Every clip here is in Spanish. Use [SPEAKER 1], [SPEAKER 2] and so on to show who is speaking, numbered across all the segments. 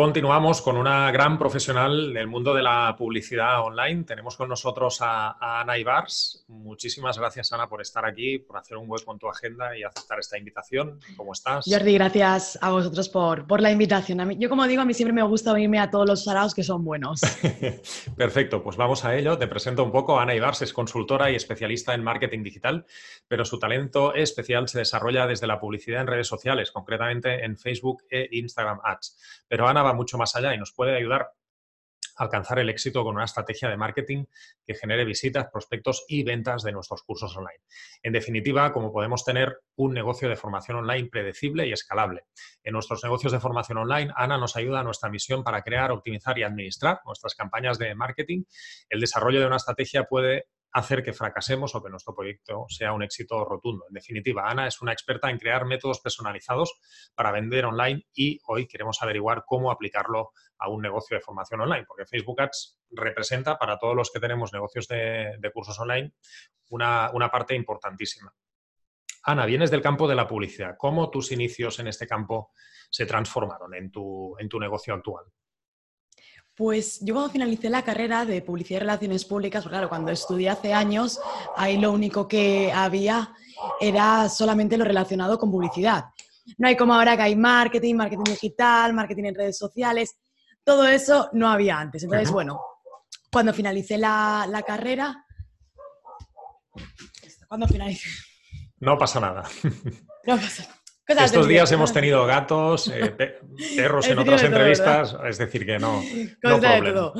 [SPEAKER 1] Continuamos con una gran profesional del mundo de la publicidad online. Tenemos con nosotros a, Ana Ibars. Muchísimas gracias, Ana, por estar aquí, por hacer un hueco en tu agenda y aceptar esta invitación. ¿Cómo estás?
[SPEAKER 2] Jordi, gracias a vosotros por, por la invitación. A mí, yo, como digo, a mí siempre me gusta oírme a todos los saraos que son buenos.
[SPEAKER 1] Perfecto, pues vamos a ello. Te presento un poco. Ana Ibars es consultora y especialista en marketing digital, pero su talento especial se desarrolla desde la publicidad en redes sociales, concretamente en Facebook e Instagram Ads. Pero Ana va mucho más allá y nos puede ayudar a alcanzar el éxito con una estrategia de marketing que genere visitas, prospectos y ventas de nuestros cursos online. En definitiva, como podemos tener un negocio de formación online predecible y escalable. En nuestros negocios de formación online, Ana nos ayuda a nuestra misión para crear, optimizar y administrar nuestras campañas de marketing. El desarrollo de una estrategia puede hacer que fracasemos o que nuestro proyecto sea un éxito rotundo. En definitiva, Ana es una experta en crear métodos personalizados para vender online y hoy queremos averiguar cómo aplicarlo a un negocio de formación online, porque Facebook Ads representa para todos los que tenemos negocios de, cursos online una, una parte importantísima. Ana, vienes del campo de la publicidad. ¿Cómo tus inicios en este campo se transformaron en tu, en tu negocio actual?
[SPEAKER 2] Pues yo cuando finalicé la carrera de Publicidad y Relaciones Públicas, pues claro, cuando estudié hace años, ahí lo único que había era solamente lo relacionado con publicidad. No hay como ahora que hay marketing, marketing digital, marketing en redes sociales, todo eso no había antes. Entonces, bueno, cuando finalicé la, la carrera,
[SPEAKER 1] cuando finalicé... No pasa nada. No pasa nada. Estos días hemos tenido gatos, eh, perros en otras entrevistas, es decir, que no.
[SPEAKER 2] Cosa de todo,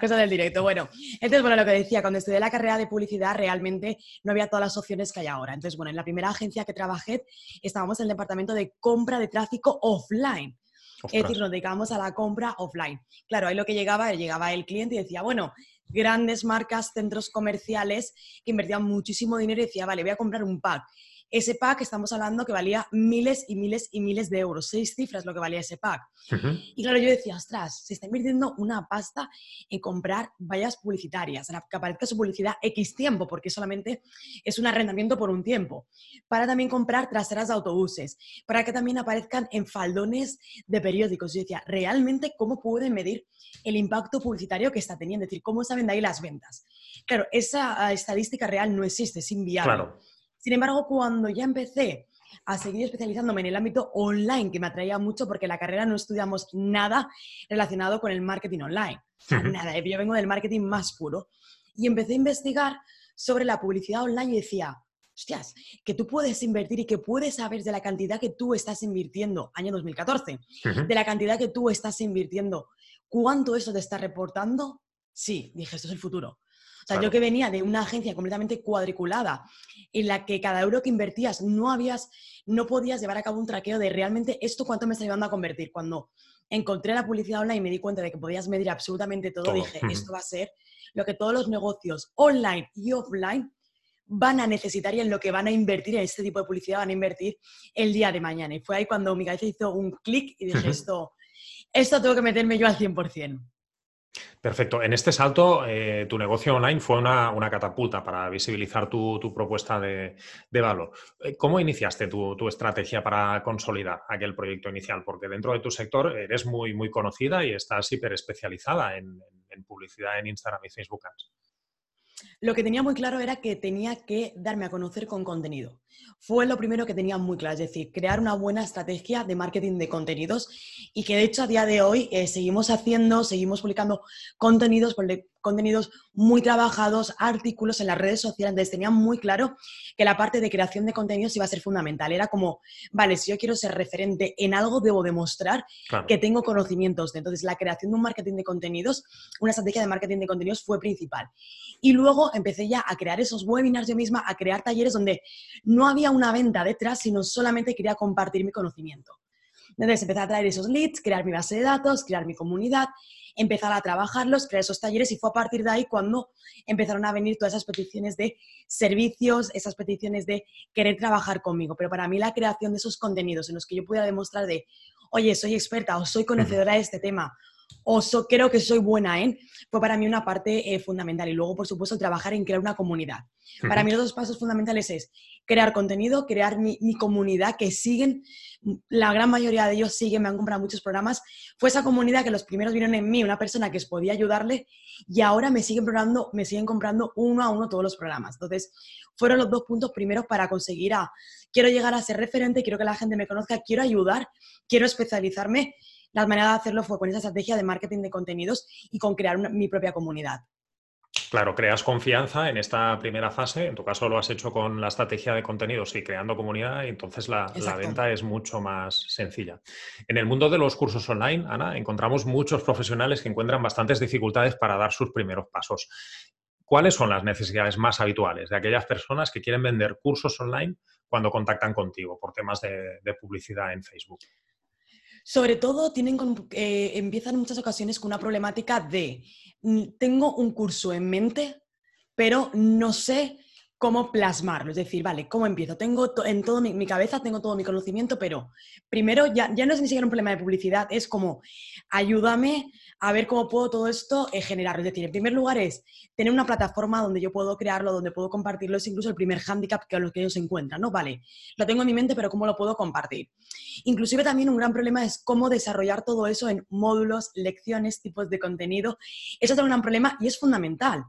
[SPEAKER 2] cosa, del directo. Bueno, entonces, bueno, lo que decía, cuando estudié la carrera de publicidad realmente no había todas las opciones que hay ahora. Entonces, bueno, en la primera agencia que trabajé estábamos en el departamento de compra de tráfico offline. Es decir, nos dedicábamos a la compra offline. Claro, ahí lo que llegaba, llegaba el cliente y decía, bueno, grandes marcas, centros comerciales que invertían muchísimo dinero y decía, vale, voy a comprar un pack ese pack estamos hablando que valía miles y miles y miles de euros, seis cifras lo que valía ese pack. Y claro, yo decía, ostras, se está invirtiendo una pasta en comprar vallas publicitarias, que aparezca su publicidad X tiempo, porque solamente es un arrendamiento por un tiempo, para también comprar traseras de autobuses, para que también aparezcan en faldones de periódicos. Yo decía, ¿realmente cómo pueden medir el impacto publicitario que está teniendo? Es decir, ¿cómo saben de ahí las ventas? Claro, esa ah, estadística real no existe, es inviable. Claro. Sin embargo, cuando ya empecé a seguir especializándome en el ámbito online, que me atraía mucho porque en la carrera no estudiamos nada relacionado con el marketing online. Nada, yo vengo del marketing más puro. Y empecé a investigar sobre la publicidad online y decía, hostias, que tú puedes invertir y que puedes saber de la cantidad que tú estás invirtiendo, año 2014, de la cantidad que tú estás invirtiendo, cuánto eso te está reportando. Sí, dije, esto es el futuro. O sea, yo que venía de una agencia completamente cuadriculada, en la que cada euro que invertías no habías, no podías llevar a cabo un traqueo de realmente esto cuánto me está llevando a convertir. Cuando encontré la publicidad online y me di cuenta de que podías medir absolutamente todo, dije, esto va a ser lo que todos los negocios online y offline van a necesitar y en lo que van a invertir en este tipo de publicidad van a invertir el día de mañana. Y fue ahí cuando mi cabeza hizo un clic y dije, esto, esto tengo que meterme yo al 100%.
[SPEAKER 1] Perfecto. En este salto, eh, tu negocio online fue una, catapulta para visibilizar tu, propuesta de, valor. Eh, ¿Cómo iniciaste tu, estrategia para consolidar aquel proyecto inicial? Porque dentro de tu sector eres muy, muy conocida y estás hiper especializada en, en publicidad en Instagram y Facebook Ads.
[SPEAKER 2] Lo que tenía muy claro era que tenía que darme a conocer con contenido. Fue lo primero que tenía muy claro, es decir, crear una buena estrategia de marketing de contenidos y que de hecho a día de hoy eh, seguimos haciendo, seguimos publicando contenidos, contenidos muy trabajados, artículos en las redes sociales. Entonces tenía muy claro que la parte de creación de contenidos iba a ser fundamental. Era como, vale, si yo quiero ser referente en algo, debo demostrar que tengo conocimientos. Entonces la creación de un marketing de contenidos, una estrategia de marketing de contenidos fue principal. Y luego empecé ya a crear esos webinars yo misma, a crear talleres donde no había una venta detrás, sino solamente quería compartir mi conocimiento. Entonces empecé a traer esos leads, crear mi base de datos, crear mi comunidad, empezar a trabajarlos, crear esos talleres y fue a partir de ahí cuando empezaron a venir todas esas peticiones de servicios, esas peticiones de querer trabajar conmigo. Pero para mí la creación de esos contenidos en los que yo pudiera demostrar de, oye, soy experta o soy conocedora de este tema o creo que soy buena en, fue para mí una parte eh, fundamental. Y luego, por supuesto, trabajar en crear una comunidad. Para mí los dos pasos fundamentales es crear contenido, crear mi, comunidad que siguen, la gran mayoría de ellos siguen, me han comprado muchos programas. Fue esa comunidad que los primeros vieron en mí, una persona que podía ayudarle y ahora me siguen comprando, me siguen comprando uno a uno todos los programas. Entonces, fueron los dos puntos primeros para conseguir a, quiero llegar a ser referente, quiero que la gente me conozca, quiero ayudar, quiero especializarme la manera de hacerlo fue con esa estrategia de marketing de contenidos y con crear mi propia comunidad.
[SPEAKER 1] Claro, creas confianza en esta primera fase. En tu caso lo has hecho con la estrategia de contenidos y creando comunidad, y entonces la, la, venta es mucho más sencilla. En el mundo de los cursos online, Ana, encontramos muchos profesionales que encuentran bastantes dificultades para dar sus primeros pasos. ¿Cuáles son las necesidades más habituales de aquellas personas que quieren vender cursos online cuando contactan contigo por temas de, de publicidad en Facebook?
[SPEAKER 2] Sobre todo tienen eh, empiezan en muchas ocasiones con una problemática de mm, tengo un curso en mente, pero no sé cómo plasmarlo. Es decir, vale, ¿cómo empiezo? Tengo en todo mi, cabeza, tengo todo mi conocimiento, pero primero ya, ya no es ni siquiera un problema de publicidad, es como ayúdame a ver cómo puedo todo esto eh, generar. Es decir, en primer lugar es tener una plataforma donde yo puedo crearlo, donde puedo compartirlo, es incluso el primer hándicap que los que ellos se encuentran, ¿no? Vale, lo tengo en mi mente, pero ¿cómo lo puedo compartir? Inclusive también un gran problema es cómo desarrollar todo eso en módulos, lecciones, tipos de contenido. Eso es un gran problema y es fundamental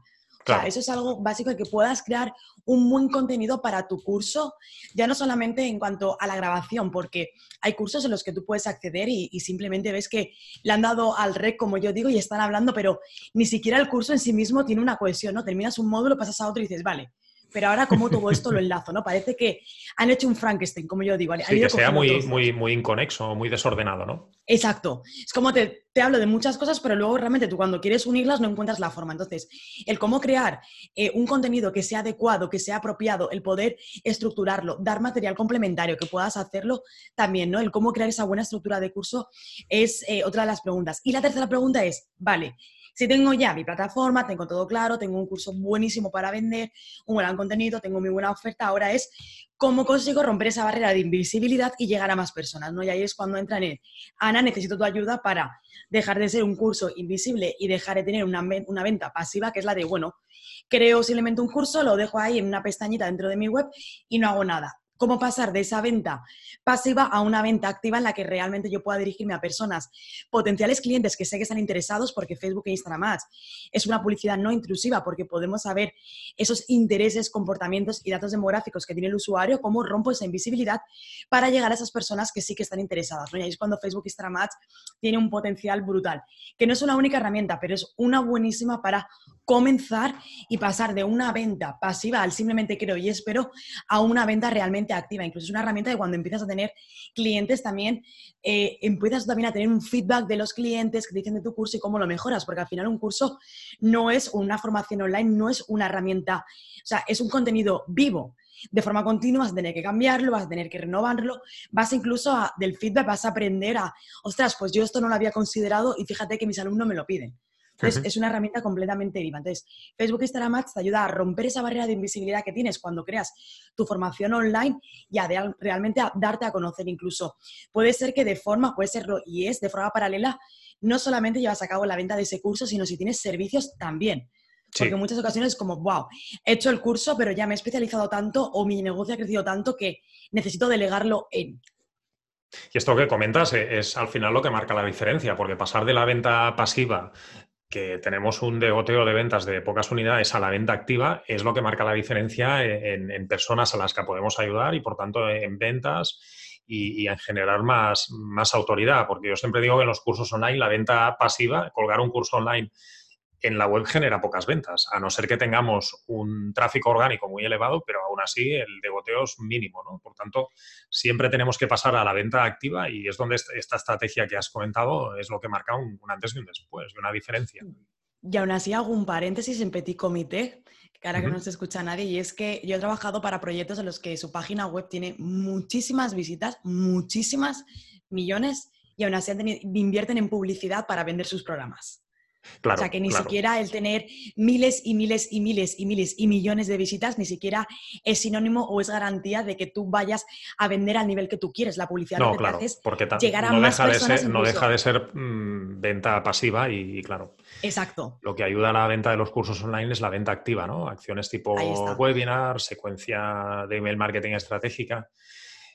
[SPEAKER 2] eso es algo básico de que puedas crear un buen contenido para tu curso, ya no solamente en cuanto a la grabación, porque hay cursos en los que tú puedes acceder y, y simplemente ves que le han dado al rec, como yo digo, y están hablando, pero ni siquiera el curso en sí mismo tiene una cohesión, ¿no? Terminas un módulo, pasas a otro y dices, vale, pero ahora como todo esto lo enlazo, ¿no? Parece que han hecho un Frankenstein, como yo digo.
[SPEAKER 1] Sí, que sea muy, muy, muy inconexo, muy desordenado, ¿no?
[SPEAKER 2] Exacto. Es como te, te, hablo de muchas cosas, pero luego realmente tú cuando quieres unirlas no encuentras la forma. Entonces, el cómo crear eh, un contenido que sea adecuado, que sea apropiado, el poder estructurarlo, dar material complementario, que puedas hacerlo también, ¿no? El cómo crear esa buena estructura de curso es eh, otra de las preguntas. Y la tercera pregunta es, vale, si tengo ya mi plataforma, tengo todo claro, tengo un curso buenísimo para vender, un gran contenido, tengo mi buena oferta, ahora es cómo consigo romper esa barrera de invisibilidad y llegar a más personas, ¿no? Y ahí es cuando entra en el, Ana, necesito tu ayuda para dejar de ser un curso invisible y dejar de tener una, una venta pasiva, que es la de, bueno, creo simplemente un curso, lo dejo ahí en una pestañita dentro de mi web y no hago nada cómo pasar de esa venta pasiva a una venta activa en la que realmente yo pueda dirigirme a personas, potenciales clientes que sé que están interesados, porque Facebook e Instagram Ads es una publicidad no intrusiva, porque podemos saber esos intereses, comportamientos y datos demográficos que tiene el usuario, cómo rompo esa invisibilidad para llegar a esas personas que sí que están interesadas. Y ahí es cuando Facebook e Instagram Ads tiene un potencial brutal, que no es una única herramienta, pero es una buenísima para comenzar y pasar de una venta pasiva al simplemente creo y espero a una venta realmente activa. Incluso es una herramienta de cuando empiezas a tener clientes también, eh, empiezas también a tener un feedback de los clientes que dicen de tu curso y cómo lo mejoras, porque al final un curso no es una formación online, no es una herramienta, o sea, es un contenido vivo. De forma continua vas a tener que cambiarlo, vas a tener que renovarlo, vas incluso a, del feedback, vas a aprender a, ostras, pues yo esto no lo había considerado y fíjate que mis alumnos me lo piden. Entonces, es una herramienta completamente viva. Entonces, Facebook Instagram Ads te ayuda a romper esa barrera de invisibilidad que tienes cuando creas tu formación online y a realmente a darte a conocer incluso. Puede ser que de forma, puede serlo y es de forma paralela, no solamente llevas a cabo la venta de ese curso, sino si tienes servicios también. Porque en muchas ocasiones es como, wow, he hecho el curso, pero ya me he especializado tanto o mi negocio ha crecido tanto que necesito delegarlo en.
[SPEAKER 1] Y esto que comentas eh, es, al final lo que marca la diferencia, porque pasar de la venta pasiva que tenemos un degoteo de ventas de pocas unidades a la venta activa es lo que marca la diferencia en, personas a las que podemos ayudar y por tanto en ventas y, en generar más, más autoridad. Porque yo siempre digo que en los cursos online la venta pasiva, colgar un curso online en la web genera pocas ventas, a no ser que tengamos un tráfico orgánico muy elevado, pero aún así el degoteo es mínimo, ¿no? Por tanto, siempre tenemos que pasar a la venta activa y es donde esta estrategia que has comentado es lo que marca un, antes y un después, una diferencia.
[SPEAKER 2] Y aún así hago un paréntesis en Petit Comité, que ahora que no se escucha nadie, y es que yo he trabajado para proyectos en los que su página web tiene muchísimas visitas, muchísimas millones, y aún así invierten en publicidad para vender sus programas. O sea, que ni siquiera el tener miles y miles y miles y miles y millones de visitas ni siquiera es sinónimo o es garantía de que tú vayas a vender al nivel que tú quieres. La publicidad
[SPEAKER 1] no, claro, porque llegar a no más deja personas. De ser, no deja de ser mm, venta pasiva y, claro.
[SPEAKER 2] Exacto.
[SPEAKER 1] Lo que ayuda a la venta de los cursos online es la venta activa, ¿no? Acciones tipo webinar, secuencia de email marketing estratégica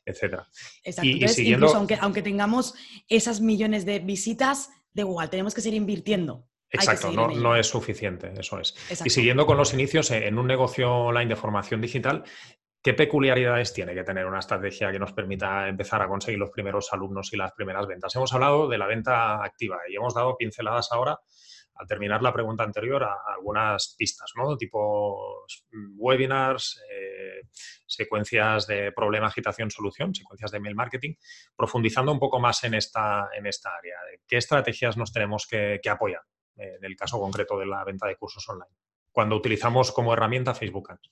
[SPEAKER 1] etcétera.
[SPEAKER 2] Exacto. Y, siguiendo... incluso aunque, aunque tengamos esas millones de visitas, de igual, tenemos que seguir invirtiendo.
[SPEAKER 1] Exacto, no, es suficiente, eso es. Y siguiendo con los inicios, eh, en un negocio online de formación digital, ¿qué peculiaridades tiene que tener una estrategia que nos permita empezar a conseguir los primeros alumnos y las primeras ventas? Hemos hablado de la venta activa y hemos dado pinceladas ahora, al terminar la pregunta anterior, a, algunas pistas, ¿no? Tipo mm, webinars, eh, secuencias de problema, agitación, solución, secuencias de mail marketing, profundizando un poco más en esta, en esta área. ¿Qué estrategias nos tenemos que apoyar? En el caso concreto de la venta de cursos online, cuando utilizamos como herramienta Facebook Ads.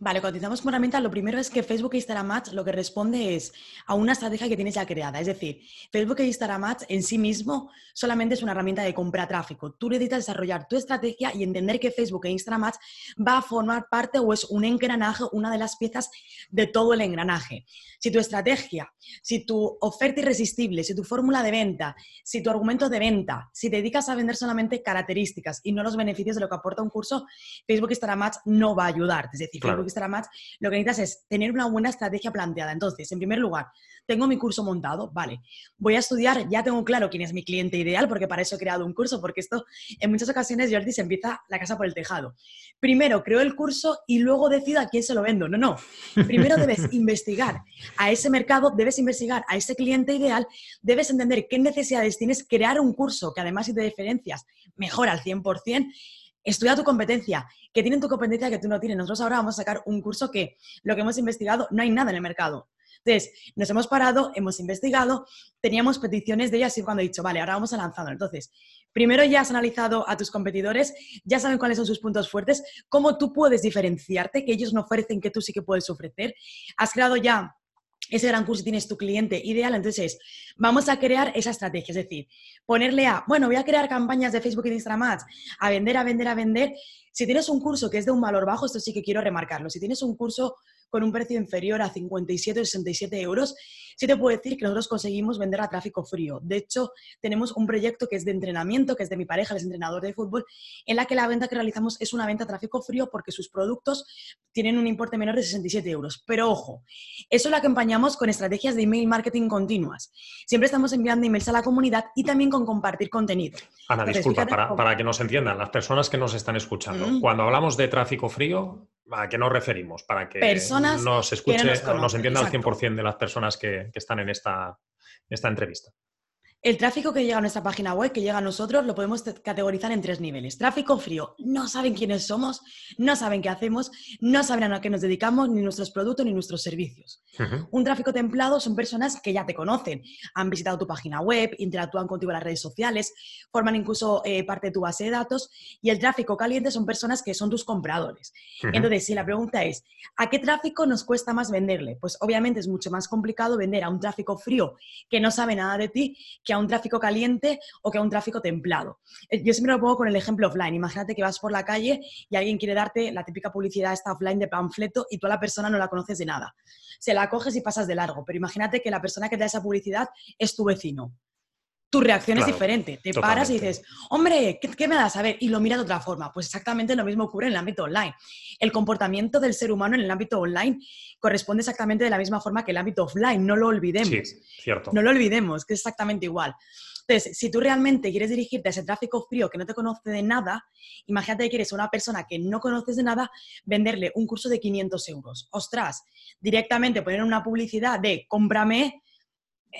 [SPEAKER 2] Vale, cuando utilizamos como herramienta, lo primero es que Facebook e Instagram Ads lo que responde es a una estrategia que tienes ya creada. Es decir, Facebook e Instagram Ads en sí mismo solamente es una herramienta de compra tráfico. Tú necesitas desarrollar tu estrategia y entender que Facebook e Instagram Ads va a formar parte o es un engranaje, una de las piezas de todo el engranaje. Si tu estrategia, si tu oferta irresistible, si tu fórmula de venta, si tu argumento de venta, si te dedicas a vender solamente características y no los beneficios de lo que aporta un curso, Facebook e Instagram Ads no va a ayudarte. Es decir, Facebook Instagram Ads, lo que necesitas es tener una buena estrategia planteada. Entonces, en primer lugar, tengo mi curso montado, vale, voy a estudiar, ya tengo claro quién es mi cliente ideal, porque para eso he creado un curso, porque esto en muchas ocasiones, Jordi, se empieza la casa por el tejado. Primero creo el curso y luego decido a quién se lo vendo. No, no. Primero debes investigar a ese mercado, debes investigar a ese cliente ideal, debes entender qué necesidades tienes, crear un curso que además si te diferencias mejor al 100%, estudia tu competencia, que tienen tu competencia que tú no tienes. Nosotros ahora vamos a sacar un curso que lo que hemos investigado, no hay nada en el mercado. Entonces, nos hemos parado, hemos investigado, teníamos peticiones de ellas y cuando he dicho, vale, ahora vamos a lanzarlo. Entonces, primero ya has analizado a tus competidores, ya saben cuáles son sus puntos fuertes, cómo tú puedes diferenciarte, que ellos no ofrecen, que tú sí que puedes ofrecer. Has creado ya ese gran curso tienes tu cliente ideal, entonces vamos a crear esa estrategia, es decir, ponerle a, bueno, voy a crear campañas de Facebook y de Instagram Ads, a vender, a vender, a vender. Si tienes un curso que es de un valor bajo, esto sí que quiero remarcarlo. Si tienes un curso con un precio inferior a 57 o 67 euros, sí te puedo decir que nosotros conseguimos vender a tráfico frío. De hecho, tenemos un proyecto que es de entrenamiento, que es de mi pareja, es entrenador de fútbol, en la que la venta que realizamos es una venta a tráfico frío porque sus productos tienen un importe menor de 67 euros. Pero ojo, eso lo acompañamos con estrategias de email marketing continuas. Siempre estamos enviando emails a la comunidad y también con compartir contenido.
[SPEAKER 1] Ana, disculpa, para, que nos entiendan las personas que nos están escuchando, cuando hablamos de tráfico frío, ¿A qué nos referimos? Para que nos escuche o nos entienda al 100% de las personas que, que están en esta, en esta entrevista.
[SPEAKER 2] El tráfico que llega a nuestra página web, que llega a nosotros, lo podemos categorizar en tres niveles. Tráfico frío, no saben quiénes somos, no saben qué hacemos, no saben a qué nos dedicamos, ni nuestros productos, ni nuestros servicios. Un tráfico templado son personas que ya te conocen, han visitado tu página web, interactúan contigo en las redes sociales, forman incluso eh, parte de tu base de datos. Y el tráfico caliente son personas que son tus compradores. Entonces, si la pregunta es, ¿a qué tráfico nos cuesta más venderle? Pues obviamente es mucho más complicado vender a un tráfico frío que no sabe nada de ti que a un tráfico caliente o que a un tráfico templado. Eh, yo siempre lo pongo con el ejemplo offline. Imagínate que vas por la calle y alguien quiere darte la típica publicidad esta offline de panfleto y tú a la persona no la conoces de nada. Se la coges y pasas de largo, pero imagínate que la persona que te da esa publicidad es tu vecino tu reacción es diferente. Te paras y dices, hombre, ¿qué, me das a ver? Y lo miras de otra forma. Pues exactamente lo mismo ocurre en el ámbito online. El comportamiento del ser humano en el ámbito online corresponde exactamente de la misma forma que el ámbito offline. No lo olvidemos. Sí,
[SPEAKER 1] cierto.
[SPEAKER 2] No lo olvidemos, que es exactamente igual. Entonces, si tú realmente quieres dirigirte a ese tráfico frío que no te conoce de nada, imagínate que quieres a una persona que no conoces de nada, venderle un curso de 500 euros. Ostras, directamente poner una publicidad de cómprame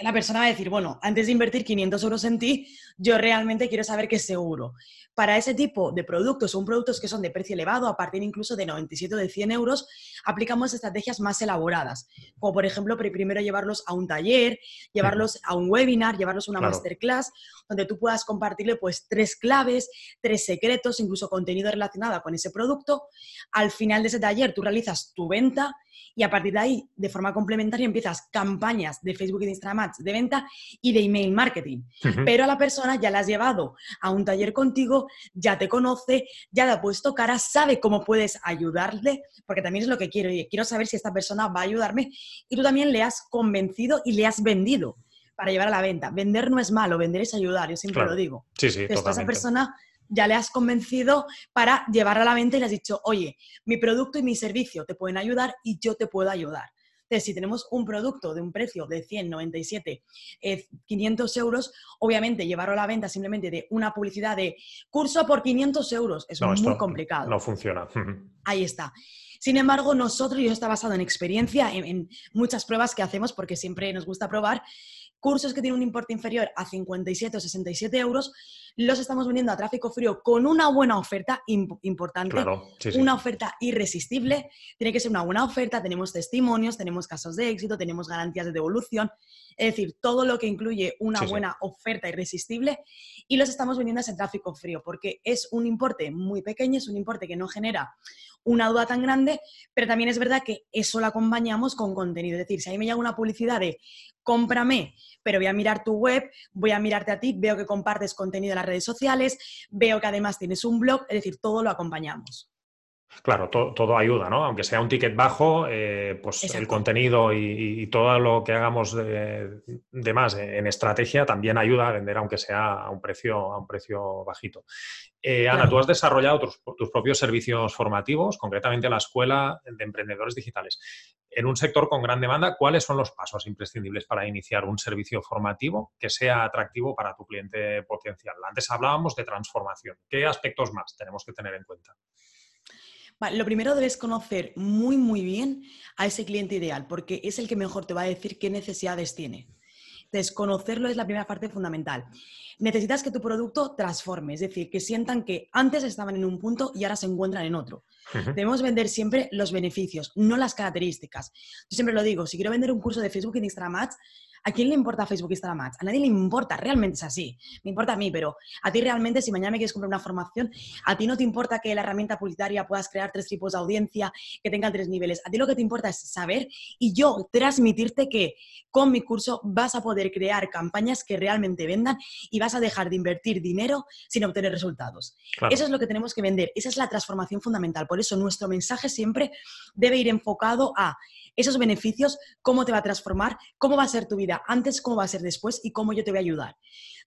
[SPEAKER 2] la persona va a decir, bueno, antes de invertir 500 euros en ti, yo realmente quiero saber que es seguro. Para ese tipo de productos, son productos que son de precio elevado, a partir incluso de 97 o de 100 euros, aplicamos estrategias más elaboradas, como por ejemplo, primero llevarlos a un taller, llevarlos a un webinar, llevarlos a una masterclass, donde tú puedas compartirle pues tres claves, tres secretos, incluso contenido relacionado con ese producto. Al final de ese taller, tú realizas tu venta y a partir de ahí, de forma complementaria, empiezas campañas de Facebook y de Instagram Instagram de venta y de email marketing. Pero a la persona ya la has llevado a un taller contigo, ya te conoce, ya le ha puesto cara, sabe cómo puedes ayudarle, porque también es lo que quiero. Quiero saber si esta persona va a ayudarme y tú también le has convencido y le has vendido para llevar a la venta. Vender no es malo, vender es ayudar, yo siempre lo digo.
[SPEAKER 1] Sí, sí,
[SPEAKER 2] Entonces, esa persona ya le has convencido para llevarla a la venta y le has dicho, oye, mi producto y mi servicio te pueden ayudar y yo te puedo ayudar. Entonces, si tenemos un producto de un precio de 197, 500 eh, euros, obviamente llevarlo a la venta simplemente de una publicidad de curso por 500 euros es muy complicado.
[SPEAKER 1] No funciona.
[SPEAKER 2] Ahí está. Sin embargo, nosotros, y eso está basado en experiencia, en, muchas pruebas que hacemos, porque siempre nos gusta probar, cursos que tienen un importe inferior a 57 o 67 euros, los estamos vendiendo a tráfico frío con una buena oferta importante, una oferta irresistible, tiene que ser una buena oferta, tenemos testimonios, tenemos casos de éxito, tenemos garantías de devolución, es decir, todo lo que incluye una buena oferta irresistible y los estamos vendiendo a ese tráfico frío, porque es un importe muy pequeño, es un importe que no genera una duda tan grande, pero también es verdad que eso lo acompañamos con contenido. Es decir, si ahí me llega una publicidad de cómprame, pero voy a mirar tu web, voy a mirarte a ti, veo que compartes contenido en las redes sociales, veo que además tienes un blog, es decir, todo lo acompañamos.
[SPEAKER 1] Claro, todo ayuda, ¿no? Aunque sea un ticket bajo, eh, pues el contenido y, todo lo que hagamos de, más en estrategia también ayuda a vender, aunque sea a un precio, a un precio bajito. Eh, Ana, tú has desarrollado tus, propios servicios formativos, concretamente la Escuela de Emprendedores Digitales. En un sector con gran demanda, ¿cuáles son los pasos imprescindibles para iniciar un servicio formativo que sea atractivo para tu cliente potencial? Antes hablábamos de transformación. ¿Qué aspectos más tenemos que tener en cuenta?
[SPEAKER 2] Lo primero debes conocer muy, muy bien a ese cliente ideal, porque es el que mejor te va a decir qué necesidades tiene. Entonces, conocerlo es la primera parte fundamental. Necesitas que tu producto transforme, es decir, que sientan que antes estaban en un punto y ahora se encuentran en otro. Debemos vender siempre los beneficios, no las características. Yo siempre lo digo, si quiero vender un curso de Facebook en Instagram Ads, ¿A quién le importa Facebook Instagram Ads? A nadie le importa, realmente es así. Me importa a mí, pero a ti realmente, si mañana me quieres comprar una formación, a ti no te importa que la herramienta publicitaria puedas crear tres tipos de audiencia, que tenga tres niveles. A ti lo que te importa es saber y yo transmitirte que con mi curso vas a poder crear campañas que realmente vendan y vas a dejar de invertir dinero sin obtener resultados. Eso es lo que tenemos que vender. Esa es la transformación fundamental. Por eso nuestro mensaje siempre debe ir enfocado a esos beneficios, cómo te va a transformar, cómo va a ser tu vida antes, cómo va a ser después y cómo yo te voy a ayudar.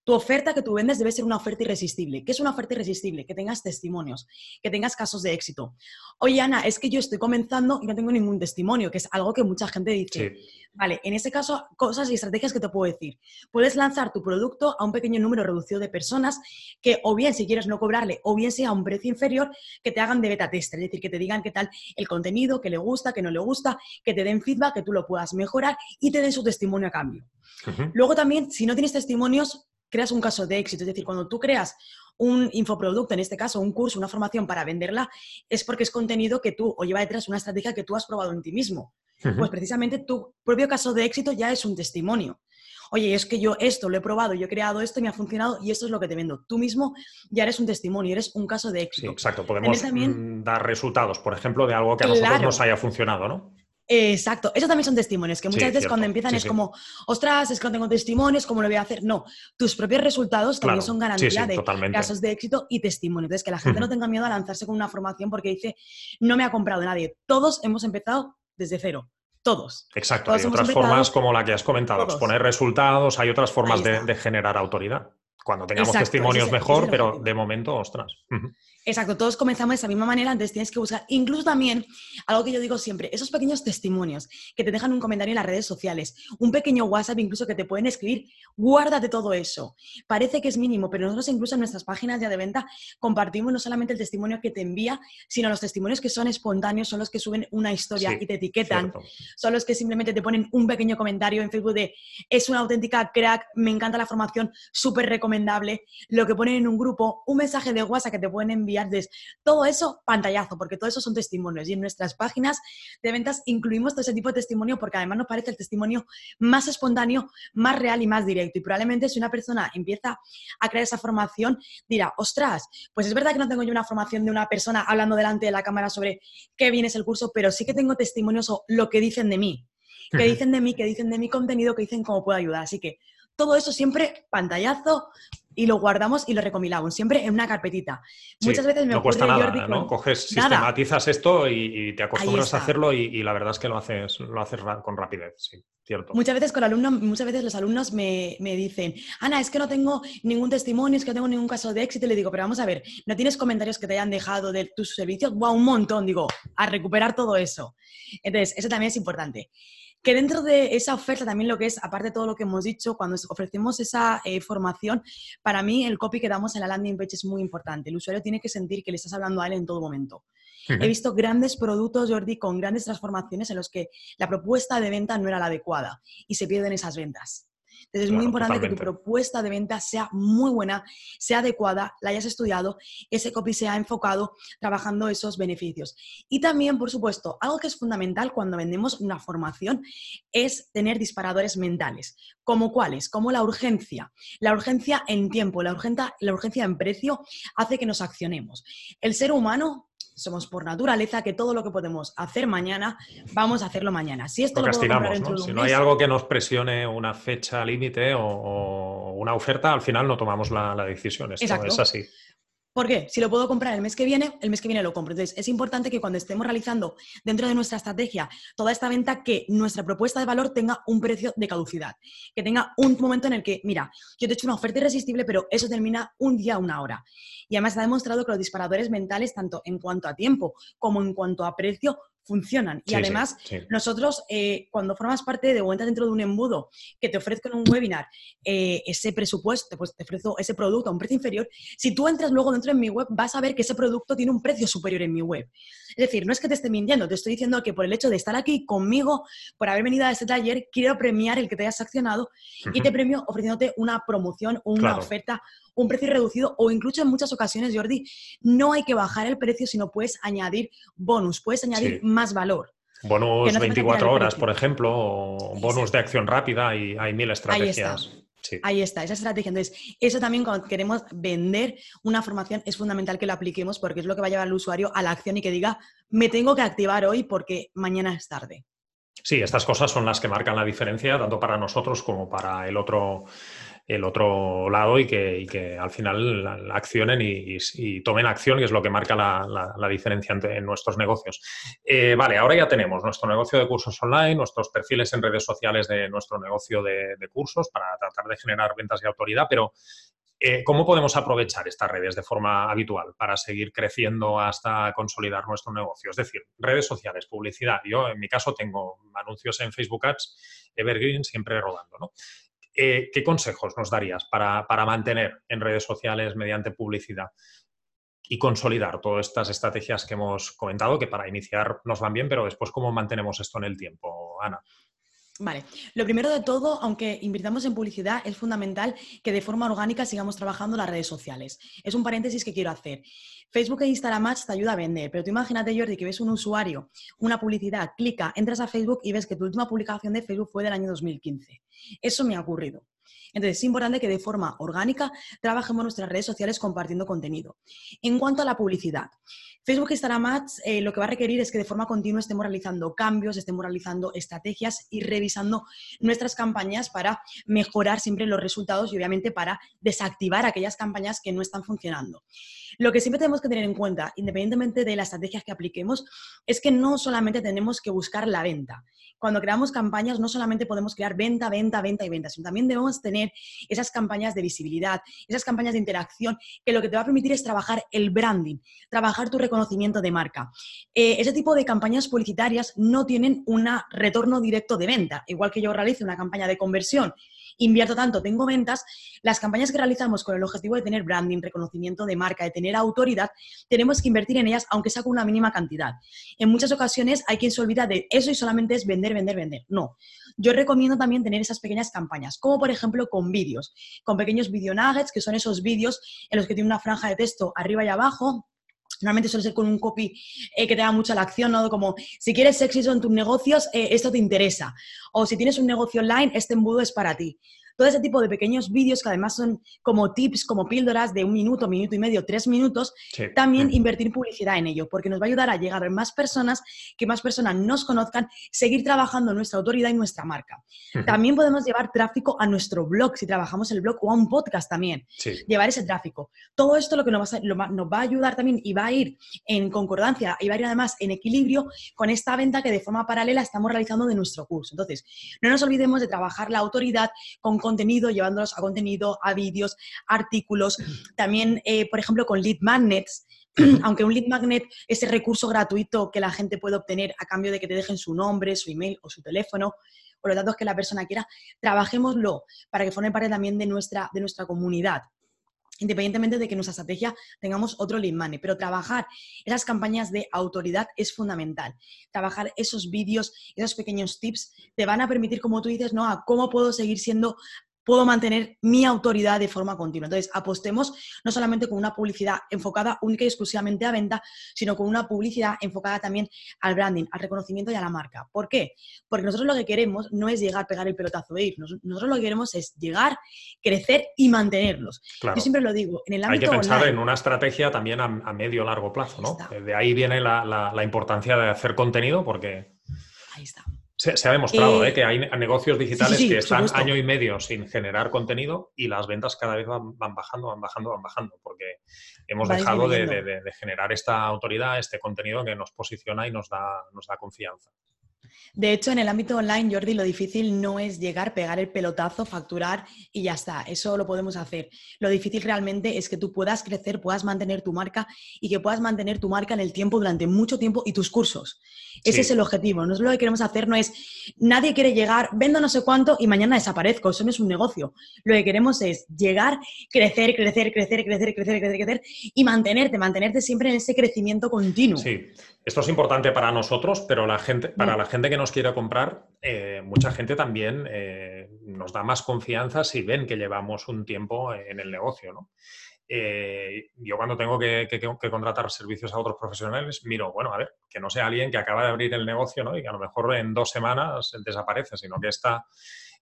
[SPEAKER 2] Tu oferta que tú vendes debe ser una oferta irresistible. ¿Qué es una oferta irresistible? Que tengas testimonios, que tengas casos de éxito. Oye, Ana, es que yo estoy comenzando y no tengo ningún testimonio, que es algo que mucha gente dice. Vale, en ese caso, cosas y estrategias que te puedo decir. Puedes lanzar tu producto a un pequeño número reducido de personas que, o bien si quieres no cobrarle, o bien sea a un precio inferior, que te hagan de beta tester, es decir, que te digan qué tal el contenido, que le gusta, que no le gusta, que te den feedback, que tú lo puedas mejorar y te den su testimonio a cambio. Luego también, si no tienes testimonios, creas un caso de éxito. Es decir, cuando tú creas un infoproducto, en este caso un curso, una formación para venderla, es porque es contenido que tú o lleva detrás una estrategia que tú has probado en ti mismo. Pues precisamente tu propio caso de éxito ya es un testimonio. Oye, es que yo esto lo he probado, yo he creado esto y me ha funcionado y esto es lo que te vendo. Tú mismo ya eres un testimonio, eres un caso de éxito.
[SPEAKER 1] Sí, exacto. Podemos mm, dar resultados, por ejemplo, de algo que a nosotros nos haya funcionado, ¿no?
[SPEAKER 2] Exacto, esos también son testimonios, que muchas veces cuando empiezan es como, ostras, es que no tengo testimonios, ¿cómo lo voy a hacer? No, tus propios resultados también son garantía de casos de éxito y testimonio. Entonces, que la gente no tenga miedo a lanzarse con una formación porque dice, no me ha comprado nadie. Todos hemos empezado desde cero. Todos.
[SPEAKER 1] Exacto, hay otras formas como la que has comentado, exponer resultados, hay otras formas de, generar autoridad. Cuando tengamos testimonios mejor, pero de momento, ostras.
[SPEAKER 2] Exacto, todos comenzamos de esa misma manera, entonces tienes que buscar, incluso también, algo que yo digo siempre, esos pequeños testimonios que te dejan un comentario en las redes sociales, un pequeño WhatsApp incluso que te pueden escribir, guárdate todo eso. Parece que es mínimo, pero nosotros incluso en nuestras páginas ya de venta compartimos no solamente el testimonio que te envía, sino los testimonios que son espontáneos, son los que suben una historia y te etiquetan, son los que simplemente te ponen un pequeño comentario en Facebook de, es una auténtica crack, me encanta la formación, súper recomendable, lo que ponen en un grupo, un mensaje de WhatsApp que te pueden enviar todo eso, pantallazo, porque todo eso son testimonios. Y en nuestras páginas de ventas incluimos todo ese tipo de testimonio porque además nos parece el testimonio más espontáneo, más real y más directo. Y probablemente si una persona empieza a crear esa formación, dirá, ostras, pues es verdad que no tengo yo una formación de una persona hablando delante de la cámara sobre qué bien es el curso, pero sí que tengo testimonios o lo que dicen de mí. que dicen de mí, que dicen de mi contenido, que dicen cómo puedo ayudar. Así que todo eso siempre pantallazo y lo guardamos y lo recomilamos, siempre en una carpetita.
[SPEAKER 1] Muchas veces me no cuesta nada, ¿no? Coges, sistematizas esto y, te acostumbras a hacerlo y, la verdad es que lo haces, lo haces con rapidez, sí, cierto.
[SPEAKER 2] Muchas veces con alumnos, muchas veces los alumnos me, me, dicen, Ana, es que no tengo ningún testimonio, es que no tengo ningún caso de éxito, y le digo, pero vamos a ver, ¿no tienes comentarios que te hayan dejado de tus servicios? ¡Wow! Un montón, digo, a recuperar todo eso. Entonces, eso también es importante que dentro de esa oferta también lo que es, aparte de todo lo que hemos dicho, cuando ofrecemos esa eh, formación, para mí el copy que damos en la landing page es muy importante. El usuario tiene que sentir que le estás hablando a él en todo momento. He visto grandes productos, Jordi, con grandes transformaciones en los que la propuesta de venta no era la adecuada y se pierden esas ventas. Entonces es muy importante que tu propuesta de venta sea muy buena, sea adecuada, la hayas estudiado, ese copy sea enfocado trabajando esos beneficios. Y también, por supuesto, algo que es fundamental cuando vendemos una formación es tener disparadores mentales. ¿Como cuáles? Como la urgencia. La urgencia en tiempo, la la urgencia en precio hace que nos accionemos. El ser humano somos por naturaleza que todo lo que podemos hacer mañana, vamos a hacerlo mañana.
[SPEAKER 1] Si esto lo, ¿no? Si no hay algo que nos presione una fecha límite o, una oferta, al final no tomamos la, decisión. Esto es así.
[SPEAKER 2] ¿Por qué? Si lo puedo comprar el mes que viene, el mes que viene lo compro. Entonces, es importante que cuando estemos realizando dentro de nuestra estrategia toda esta venta, que nuestra propuesta de valor tenga un precio de caducidad, que tenga un momento en el que, mira, yo te he hecho una oferta irresistible, pero eso termina un día, una hora. Y además ha demostrado que los disparadores mentales, tanto en cuanto a tiempo como en cuanto a precio, funcionan. Y además, nosotros, eh, cuando formas parte de entras dentro de un embudo que te ofrezco en un webinar eh, ese presupuesto, pues te ofrezco ese producto a un precio inferior, si tú entras luego dentro de mi web, vas a ver que ese producto tiene un precio superior en mi web. Es decir, no es que te esté mintiendo, te estoy diciendo que por el hecho de estar aquí conmigo, por haber venido a este taller, quiero premiar el que te hayas accionado y te premio ofreciéndote una promoción, una oferta, un precio reducido o incluso en muchas ocasiones, Jordi, no hay que bajar el precio, sino puedes añadir bonus, puedes añadir más valor.
[SPEAKER 1] Bonus 24 horas, por ejemplo, o bonus de acción rápida y hay mil estrategias.
[SPEAKER 2] Ahí está, esa estrategia. Entonces, eso también cuando queremos vender una formación es fundamental que lo apliquemos porque es lo que va a llevar al usuario a la acción y que diga, me tengo que activar hoy porque mañana es tarde.
[SPEAKER 1] Sí, estas cosas son las que marcan la diferencia, tanto para nosotros como para el otro, el otro lado y que, al final accionen y, tomen acción, que es lo que marca la, diferencia en nuestros negocios. Eh, vale, ahora ya tenemos nuestro negocio de cursos online, nuestros perfiles en redes sociales de nuestro negocio de, cursos para tratar de generar ventas y autoridad, pero eh, ¿Cómo podemos aprovechar estas redes de forma habitual para seguir creciendo hasta consolidar nuestro negocio? Es decir, redes sociales, publicidad. Yo, en mi caso, tengo anuncios en Facebook Ads, Evergreen, siempre rodando. ¿no? Eh, ¿qué consejos nos darías para, mantener en redes sociales mediante publicidad y consolidar todas estas estrategias que hemos comentado, que para iniciar nos van bien, pero después cómo mantenemos esto en el tiempo, Ana?
[SPEAKER 2] Vale, lo primero de todo, aunque invirtamos en publicidad, es fundamental que de forma orgánica sigamos trabajando las redes sociales. Es un paréntesis que quiero hacer. Facebook e Instagram Ads te ayuda a vender, pero tú imagínate, Jordi, que ves un usuario, una publicidad, clica, entras a Facebook y ves que tu última publicación de Facebook fue del año 2015. Eso me ha ocurrido. Entonces, es importante que de forma orgánica trabajemos nuestras redes sociales compartiendo contenido. En cuanto a la publicidad, Facebook Instagram Ads eh, lo que va a requerir es que de forma continua estemos realizando cambios, estemos realizando estrategias y revisando nuestras campañas para mejorar siempre los resultados y obviamente para desactivar aquellas campañas que no están funcionando. Lo que siempre tenemos que tener en cuenta, independientemente de las estrategias que apliquemos, es que no solamente tenemos que buscar la venta. Cuando creamos campañas no solamente podemos crear venta, venta, venta y venta, sino también debemos tener esas campañas de visibilidad, esas campañas de interacción, que lo que te va a permitir es trabajar el branding, trabajar tu conocimiento de marca. Eh, ese tipo de campañas publicitarias no tienen un retorno directo de venta. Igual que yo realizo una campaña de conversión, invierto tanto, tengo ventas, las campañas que realizamos con el objetivo de tener branding, reconocimiento de marca, de tener autoridad, tenemos que invertir en ellas aunque sea con una mínima cantidad. En muchas ocasiones hay quien se olvida de eso y solamente es vender, vender, vender. No. Yo recomiendo también tener esas pequeñas campañas, como por ejemplo con vídeos, con pequeños video nuggets, que son esos vídeos en los que tiene una franja de texto arriba y abajo, Normalmente suele ser con un copy eh, que te da mucha la acción, ¿no? Como si quieres éxito en tus negocios, eh, esto te interesa. O si tienes un negocio online, este embudo es para ti. Todo ese tipo de pequeños vídeos que además son como tips, como píldoras de un minuto, minuto y medio, tres minutos, también mm. invertir publicidad en ello, porque nos va a ayudar a llegar a más personas, que más personas nos conozcan, seguir trabajando nuestra autoridad y nuestra marca. También podemos llevar tráfico a nuestro blog, si trabajamos el blog, o a un podcast también, llevar ese tráfico. Todo esto lo que nos va, a, nos va a ayudar también y va a ir en concordancia y va a ir además en equilibrio con esta venta que de forma paralela estamos realizando de nuestro curso. Entonces, no nos olvidemos de trabajar la autoridad con contenido, llevándolos a contenido, a vídeos, artículos, también, eh, por ejemplo, con lead magnets. Aunque un lead magnet es el recurso gratuito que la gente puede obtener a cambio de que te dejen su nombre, su email o su teléfono, o los datos que la persona quiera, trabajémoslo para que forme parte también de nuestra, de nuestra comunidad independientemente de que nuestra estrategia tengamos otro lead money. Pero trabajar esas campañas de autoridad es fundamental. Trabajar esos vídeos, esos pequeños tips, te van a permitir, como tú dices, ¿no? A cómo puedo seguir siendo puedo mantener mi autoridad de forma continua. Entonces, apostemos no solamente con una publicidad enfocada única y exclusivamente a venta, sino con una publicidad enfocada también al branding, al reconocimiento y a la marca. ¿Por qué? Porque nosotros lo que queremos no es llegar, pegar el pelotazo e ir. Nosotros lo que queremos es llegar, crecer y mantenerlos. Yo siempre lo digo, en el
[SPEAKER 1] ámbito Hay que pensar en una estrategia también a, medio largo plazo, ¿no? De ahí viene la importancia de hacer contenido porque...
[SPEAKER 2] Ahí está.
[SPEAKER 1] Se, ha demostrado eh, que hay negocios digitales que están año y medio sin generar contenido y las ventas cada vez van, bajando, van bajando, van bajando, porque hemos dejado de, generar esta autoridad, este contenido que nos posiciona y nos da, nos da confianza.
[SPEAKER 2] De hecho, en el ámbito online, Jordi, lo difícil no es llegar, pegar el pelotazo, facturar y ya está. Eso lo podemos hacer. Lo difícil realmente es que tú puedas crecer, puedas mantener tu marca y que puedas mantener tu marca en el tiempo, durante mucho tiempo y tus cursos. Ese es el objetivo. Nosotros lo que queremos hacer no es, nadie quiere llegar, vendo no sé cuánto y mañana desaparezco. Eso no es un negocio. Lo que queremos es llegar, crecer, crecer, crecer, crecer, crecer, crecer, crecer y mantenerte, mantenerte siempre en ese crecimiento continuo.
[SPEAKER 1] Sí, esto es importante para nosotros, pero la gente, para la gente que nos quiere comprar, eh, mucha gente también eh, nos da más confianza si ven que llevamos un tiempo en el negocio, ¿no? Eh, yo cuando tengo que, contratar servicios a otros profesionales, miro, bueno, a ver, que no sea alguien que acaba de abrir el negocio ¿no? y que a lo mejor en dos semanas desaparece, sino que está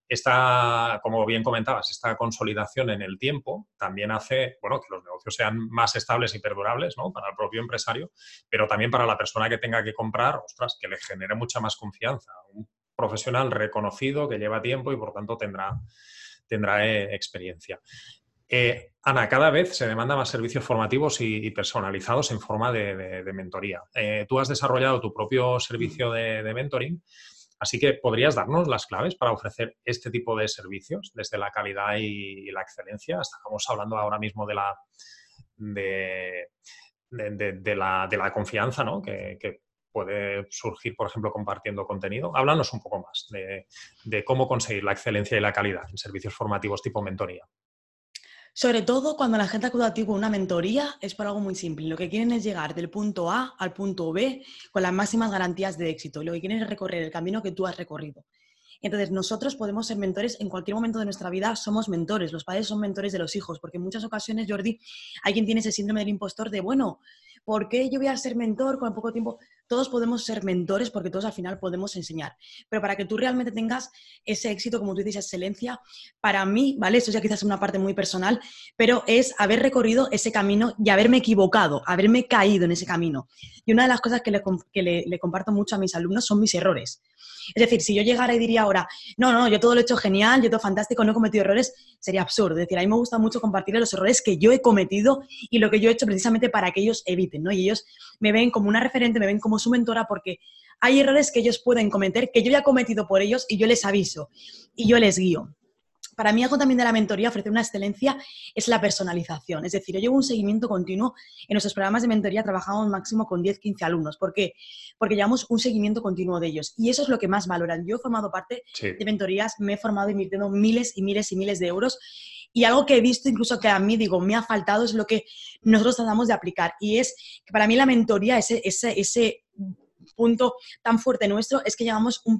[SPEAKER 1] esta, como bien comentabas, esta consolidación en el tiempo también hace bueno, que los negocios sean más estables y perdurables ¿no? para el propio empresario, pero también para la persona que tenga que comprar, ostras, que le genere mucha más confianza. Un profesional reconocido que lleva tiempo y por tanto tendrá, tendrá eh, experiencia. Eh, Ana, cada vez se demanda más servicios formativos y, personalizados en forma de, mentoría. Eh, tú has desarrollado tu propio servicio de, mentoring. Así que, ¿podrías darnos las claves para ofrecer este tipo de servicios, desde la calidad y, la excelencia? Estamos hablando ahora mismo de la, de, la, confianza ¿no? que, puede surgir, por ejemplo, compartiendo contenido. Háblanos un poco más de cómo conseguir la excelencia y la calidad en servicios formativos tipo mentoría.
[SPEAKER 2] Sobre todo cuando la gente acude a ti con una mentoría es por algo muy simple. Lo que quieren es llegar del punto A al punto B con las máximas garantías de éxito. Lo que quieren es recorrer el camino que tú has recorrido. Entonces, nosotros podemos ser mentores en cualquier momento de nuestra vida, somos mentores, los padres son mentores de los hijos, porque en muchas ocasiones, Jordi, hay quien tiene ese síndrome del impostor de, bueno, ¿por qué yo voy a ser mentor con poco tiempo? todos podemos ser mentores porque todos al final podemos enseñar. Pero para que tú realmente tengas ese éxito, como tú dices, excelencia, para mí, ¿vale? Eso ya quizás es una parte muy personal, pero es haber recorrido ese camino y haberme equivocado, haberme caído en ese camino. Y una de las cosas que le, le comparto mucho a mis alumnos son mis errores. Es decir, si yo llegara y diría ahora, no, no, yo todo lo he hecho genial, yo todo fantástico, no he cometido errores, sería absurdo. Es decir, a mí me gusta mucho compartir los errores que yo he cometido y lo que yo he hecho precisamente para que ellos eviten, ¿no? Y ellos me ven como una referente, me ven como su mentora porque hay errores que ellos pueden cometer, que yo ya he cometido por ellos y yo les aviso y yo les guío. Para mí algo también de la mentoría, ofrecer una excelencia, es la personalización. Es decir, yo llevo un seguimiento continuo. En nuestros programas de mentoría trabajamos máximo con 10, 15 alumnos. ¿Por qué? Porque llevamos un seguimiento continuo de ellos. Y eso es lo que más valoran. Yo he formado parte de mentorías, me he formado invirtiendo miles y miles y miles de euros. Y algo que he visto, incluso que a mí digo, me ha faltado, es lo que nosotros tratamos de aplicar. Y es que para mí la mentoría, ese, ese, ese punto tan fuerte nuestro es que llevamos un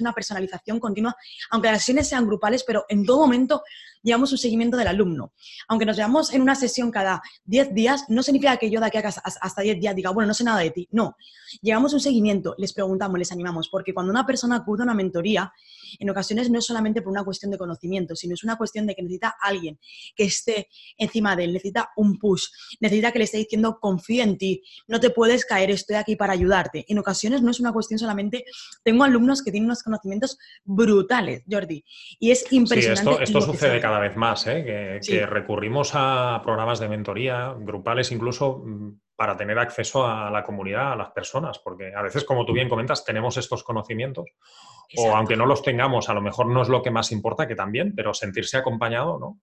[SPEAKER 2] una personalización continua, aunque las sesiones sean grupales, pero en todo momento llevamos un seguimiento del alumno. Aunque nos veamos en una sesión cada 10 días, no significa que yo de aquí hasta 10 días diga, bueno, no sé nada de ti. No, llevamos un seguimiento, les preguntamos, les animamos, porque cuando una persona acude a una mentoría, en ocasiones no es solamente por una cuestión de conocimiento, sino es una cuestión de que necesita alguien que esté encima de él, necesita un push, necesita que le esté diciendo confía en ti, no te puedes caer, estoy aquí para ayudarte. En ocasiones no es una cuestión solamente, tengo alumnos que tienen unos conocimientos brutales, Jordi, y es impresionante.
[SPEAKER 1] Sí, esto, sucede cada vez más, ¿eh? que recurrimos a programas de mentoría grupales incluso mm, para tener acceso a la comunidad, a las personas, porque a veces, como tú bien comentas, tenemos estos conocimientos, o aunque no los tengamos, a lo mejor no es lo que más importa, que también, pero sentirse acompañado, ¿no?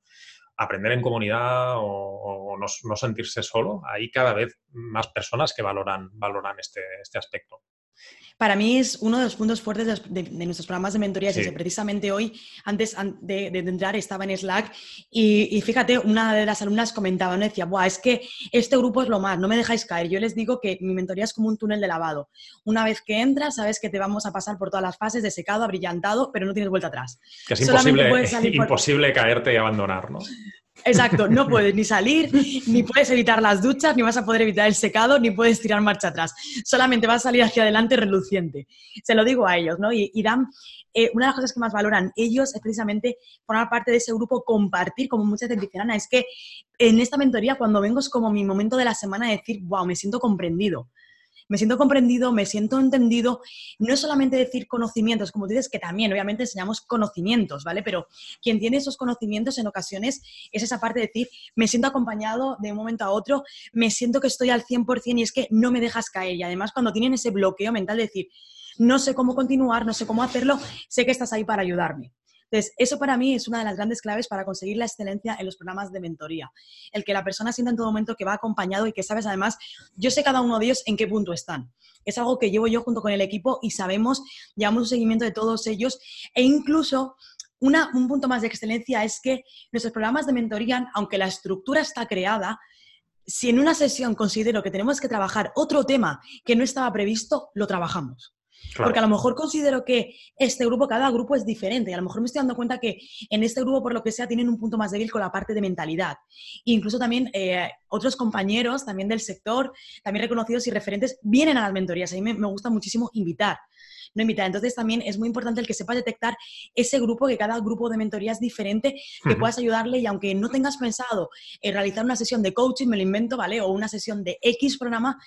[SPEAKER 1] Aprender en comunidad o, no, sentirse solo, hay cada vez más personas que valoran, valoran este, este aspecto
[SPEAKER 2] para mí es uno de los puntos fuertes de, nuestros programas de mentoría. precisamente hoy, antes de, entrar, estaba en Slack y, fíjate, una de las alumnas comentaba, ¿no? decía, Buah, es que este grupo es lo más, no me dejáis caer. Yo les digo que mi mentoría es como un túnel de lavado. Una vez que entras, sabes que te vamos a pasar por todas las fases de secado, abrillantado, pero no tienes vuelta atrás.
[SPEAKER 1] Que es imposible, imposible caerte y abandonar, ¿no?
[SPEAKER 2] Exacto, no puedes ni salir, ni puedes evitar las duchas, ni vas a poder evitar el secado, ni puedes tirar marcha atrás. Solamente vas a salir hacia adelante reluciente. Se lo digo a ellos, ¿no? Y, dan, eh, una de las cosas que más valoran ellos es precisamente formar parte de ese grupo, compartir, como muchas veces dicen, Ana, es que en esta mentoría cuando vengo es como mi momento de la semana de decir, wow, me siento comprendido me siento comprendido, me siento entendido. No es solamente decir conocimientos, como dices, que también obviamente enseñamos conocimientos, ¿vale? Pero quien tiene esos conocimientos en ocasiones es esa parte de decir, me siento acompañado de un momento a otro, me siento que estoy al 100% y es que no me dejas caer. Y además cuando tienen ese bloqueo mental de decir, no sé cómo continuar, no sé cómo hacerlo, sé que estás ahí para ayudarme. Entonces, eso para mí es una de las grandes claves para conseguir la excelencia en los programas de mentoría. El que la persona sienta en todo momento que va acompañado y que sabes además, yo sé cada uno de ellos en qué punto están. Es algo que llevo yo junto con el equipo y sabemos, llevamos un seguimiento de todos ellos e incluso un punto más de excelencia es que nuestros programas de mentoría, aunque la estructura está creada, si en una sesión considero que tenemos que trabajar otro tema que no estaba previsto, lo trabajamos. Porque a lo mejor considero que este grupo, cada grupo es diferente. Y a lo mejor me estoy dando cuenta que en este grupo, por lo que sea, tienen un punto más débil con la parte de mentalidad. E incluso también eh, otros compañeros también del sector, también reconocidos y referentes, vienen a las mentorías. A mí me, gusta muchísimo invitar. No invitar. Entonces también es muy importante el que sepas detectar ese grupo, que cada grupo de mentoría es diferente, que puedas ayudarle y aunque no tengas pensado en realizar una sesión de coaching, me lo invento, ¿vale? O una sesión de X programa,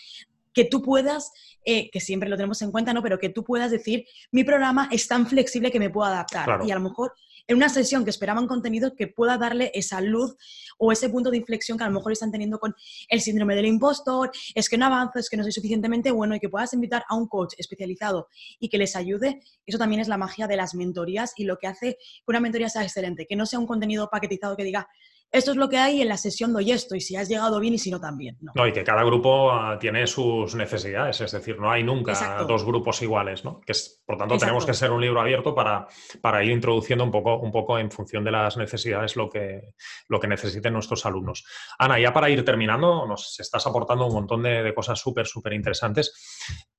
[SPEAKER 2] que tú puedas, eh, que siempre lo tenemos en cuenta, ¿no? Pero que tú puedas decir, mi programa es tan flexible que me puedo adaptar. Y a lo mejor en una sesión que esperaban contenido que pueda darle esa luz o ese punto de inflexión que a lo mejor están teniendo con el síndrome del impostor, es que no avanzo, es que no soy suficientemente bueno y que puedas invitar a un coach especializado y que les ayude, eso también es la magia de las mentorías y lo que hace que una mentoría sea excelente, que no sea un contenido paquetizado que diga, esto es lo que hay, en la sesión doy esto, y si has llegado bien y si no también.
[SPEAKER 1] No, y que cada grupo ah, tiene sus necesidades, es decir, no hay nunca dos grupos iguales, ¿no? Que por tanto, tenemos que ser un libro abierto para, para ir introduciendo un poco, un poco en función de las necesidades lo que, lo que necesiten nuestros alumnos. Ana, ya para ir terminando, nos estás aportando un montón de, de cosas súper, súper interesantes.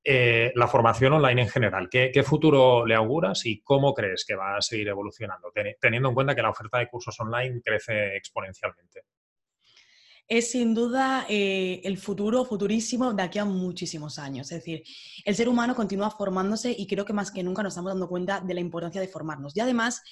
[SPEAKER 1] Eh, la formación online en general. ¿Qué, futuro le auguras y cómo crees que va a seguir evolucionando, teniendo en cuenta que la oferta de cursos online crece exponencialmente?
[SPEAKER 2] Es sin duda eh, el futuro, futurísimo de aquí a muchísimos años. Es decir, el ser humano continúa formándose y creo que más que nunca nos estamos dando cuenta de la importancia de formarnos. Y además,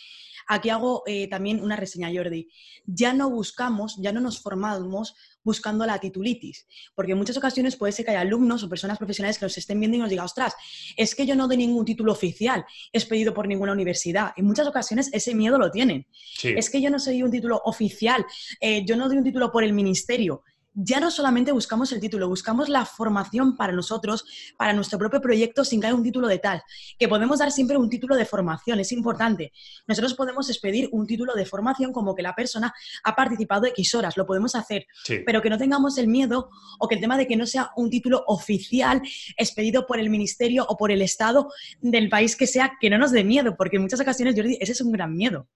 [SPEAKER 2] aquí hago eh, también una reseña, Jordi. Ya no buscamos, ya no nos formamos buscando la titulitis. Porque en muchas ocasiones puede ser que haya alumnos o personas profesionales que nos estén viendo y nos digan, ostras, es que yo no doy ningún título oficial expedido por ninguna universidad. En muchas ocasiones ese miedo lo tienen. Es que yo no soy un título oficial, eh, yo no doy un título por el ministerio ya no solamente buscamos el título, buscamos la formación para nosotros, para nuestro propio proyecto, sin que haya un título de tal. Que podemos dar siempre un título de formación, es importante. Nosotros podemos expedir un título de formación como que la persona ha participado X horas, lo podemos hacer, pero que no tengamos el miedo o que el tema de que no sea un título oficial expedido por el ministerio o por el Estado del país que sea, que no nos dé miedo, porque en muchas ocasiones, Jordi, ese es un gran miedo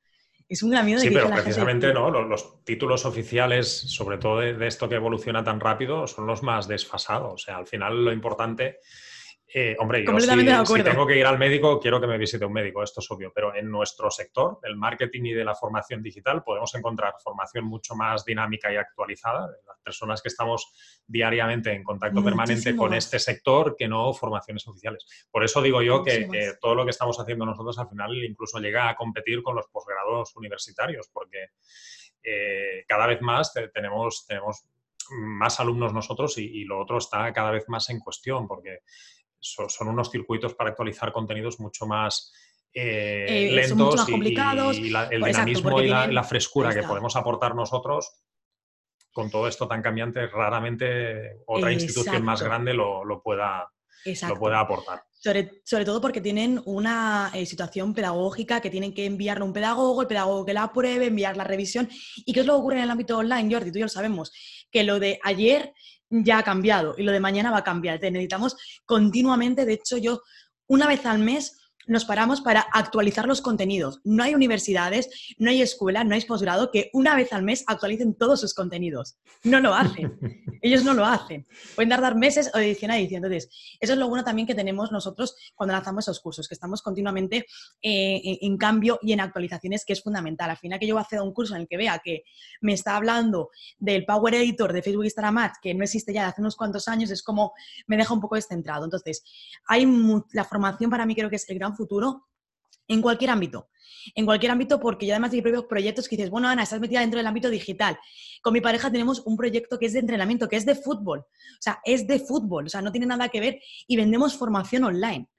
[SPEAKER 2] es un
[SPEAKER 1] de sí, pero precisamente ¿no? Los, títulos oficiales, sobre todo de, esto que evoluciona tan rápido, son los más desfasados. O sea, al final lo importante Eh, hombre, yo si, tengo que ir al médico, quiero que me visite un médico, esto es obvio, pero en nuestro sector, el marketing y de la formación digital, podemos encontrar formación mucho más dinámica y actualizada, las personas que estamos diariamente en contacto permanente con este sector, que no formaciones oficiales. Por eso digo yo que, todo lo que estamos haciendo nosotros al final incluso llega a competir con los posgrados universitarios, porque eh, cada vez más tenemos, tenemos más alumnos nosotros y, lo otro está cada vez más en cuestión, porque son, unos circuitos para actualizar contenidos mucho más eh, eh, lentos y, el dinamismo y la, frescura que podemos aportar nosotros con todo esto tan cambiante, raramente otra institución más grande lo, pueda, lo pueda aportar.
[SPEAKER 2] Sobre, sobre, todo porque tienen una eh, situación pedagógica que tienen que enviarle un pedagogo, el pedagogo que la apruebe, enviar la revisión. ¿Y qué es lo que ocurre en el ámbito online, Jordi? Tú ya lo sabemos, que lo de ayer ya ha cambiado y lo de mañana va a cambiar. necesitamos continuamente, de hecho yo una vez al mes nos paramos para actualizar los contenidos. No hay universidades, no hay escuelas, no hay posgrado que una vez al mes actualicen todos sus contenidos. No lo hacen. Ellos no lo hacen. Pueden tardar meses o edición a edición. Entonces, eso es lo bueno también que tenemos nosotros cuando lanzamos esos cursos, que estamos continuamente eh, en, cambio y en actualizaciones, que es fundamental. Al final que yo hacer un curso en el que vea que me está hablando del Power Editor de Facebook Instagram Ads, que no existe ya de hace unos cuantos años, es como me deja un poco descentrado. Entonces, hay la formación para mí creo que es el gran futuro en cualquier ámbito. En cualquier ámbito, porque yo además de propios proyectos que dices, bueno, Ana, estás metida dentro del ámbito digital. Con mi pareja tenemos un proyecto que es de entrenamiento, que es de fútbol. O sea, es de fútbol, o sea, no tiene nada que ver y vendemos formación online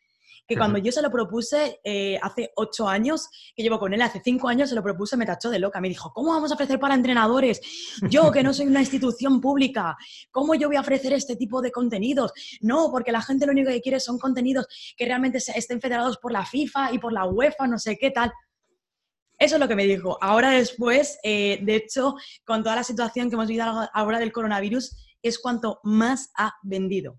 [SPEAKER 2] que cuando yo se lo propuse eh, hace ocho años, que llevo con él hace cinco años, se lo propuse, me tachó de loca. Me dijo, ¿cómo vamos a ofrecer para entrenadores? Yo, que no soy una institución pública, ¿cómo yo voy a ofrecer este tipo de contenidos? No, porque la gente lo único que quiere son contenidos que realmente estén federados por la FIFA y por la UEFA, no sé qué tal. Eso es lo que me dijo. Ahora después, eh, de hecho, con toda la situación que hemos vivido ahora del coronavirus, es cuanto más ha vendido.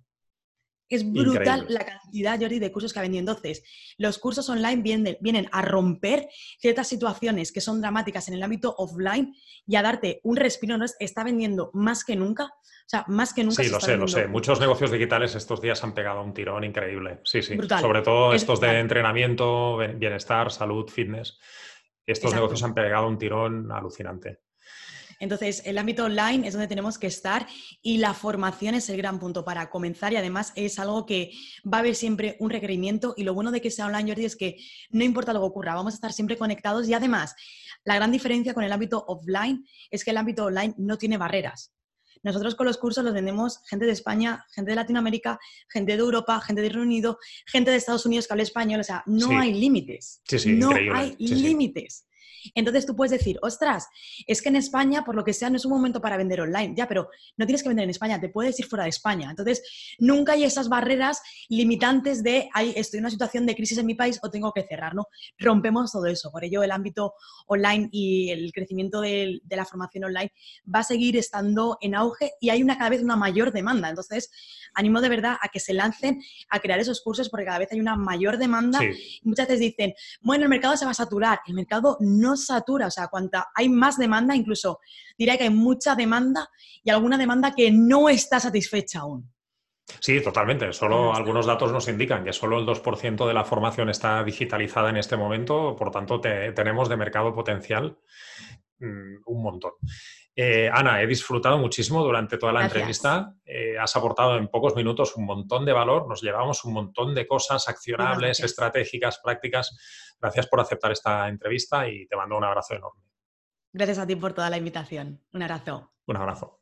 [SPEAKER 2] Es brutal la cantidad, Jordi, de cursos que ha vendido. Entonces, los cursos online vienen, vienen, a romper ciertas situaciones que son dramáticas en el ámbito offline y a darte un respiro. ¿no? Está vendiendo más que nunca. O sea, más que nunca.
[SPEAKER 1] Sí, lo sé, lo sé. Muchos negocios digitales estos días han pegado un tirón increíble. Sí, sí. Sobre todo estos de entrenamiento, bienestar, salud, fitness. Estos negocios han pegado un tirón alucinante.
[SPEAKER 2] Entonces, el ámbito online es donde tenemos que estar y la formación es el gran punto para comenzar y además es algo que va a haber siempre un requerimiento y lo bueno de que sea online, Jordi, es que no importa lo que ocurra, vamos a estar siempre conectados y además la gran diferencia con el ámbito offline es que el ámbito online no tiene barreras. Nosotros con los cursos los vendemos gente de España, gente de Latinoamérica, gente de Europa, gente de Reino Unido, gente de Estados Unidos que habla español. O sea, no hay límites.
[SPEAKER 1] Sí, sí,
[SPEAKER 2] no
[SPEAKER 1] hay
[SPEAKER 2] límites. Entonces tú puedes decir, ostras, es que en España, por lo que sea, no es un momento para vender online. Ya, pero no tienes que vender en España, te puedes ir fuera de España. Entonces, nunca hay esas barreras limitantes de, estoy en una situación de crisis en mi país o tengo que cerrar, ¿no? Rompemos todo eso. Por ello, el ámbito online y el crecimiento de, la formación online va a seguir estando en auge y hay una cada vez una mayor demanda. Entonces, animo de verdad a que se lancen a crear esos cursos porque cada vez hay una mayor demanda. muchas veces dicen, bueno, el mercado se va a saturar. El mercado no satura, o sea, cuanta hay más demanda, incluso diría que hay mucha demanda y alguna demanda que no está satisfecha aún.
[SPEAKER 1] Sí, totalmente. Solo algunos datos nos indican que solo el 2% de la formación está digitalizada en este momento, por tanto tenemos de mercado potencial mm, un montón. Eh, Ana, he disfrutado muchísimo durante toda la entrevista. Eh, has aportado en pocos minutos un montón de valor, nos llevamos un montón de cosas accionables, estratégicas, prácticas. Gracias por aceptar esta entrevista y te mando un abrazo enorme.
[SPEAKER 2] Gracias a ti por toda la invitación. Un abrazo.
[SPEAKER 1] Un abrazo.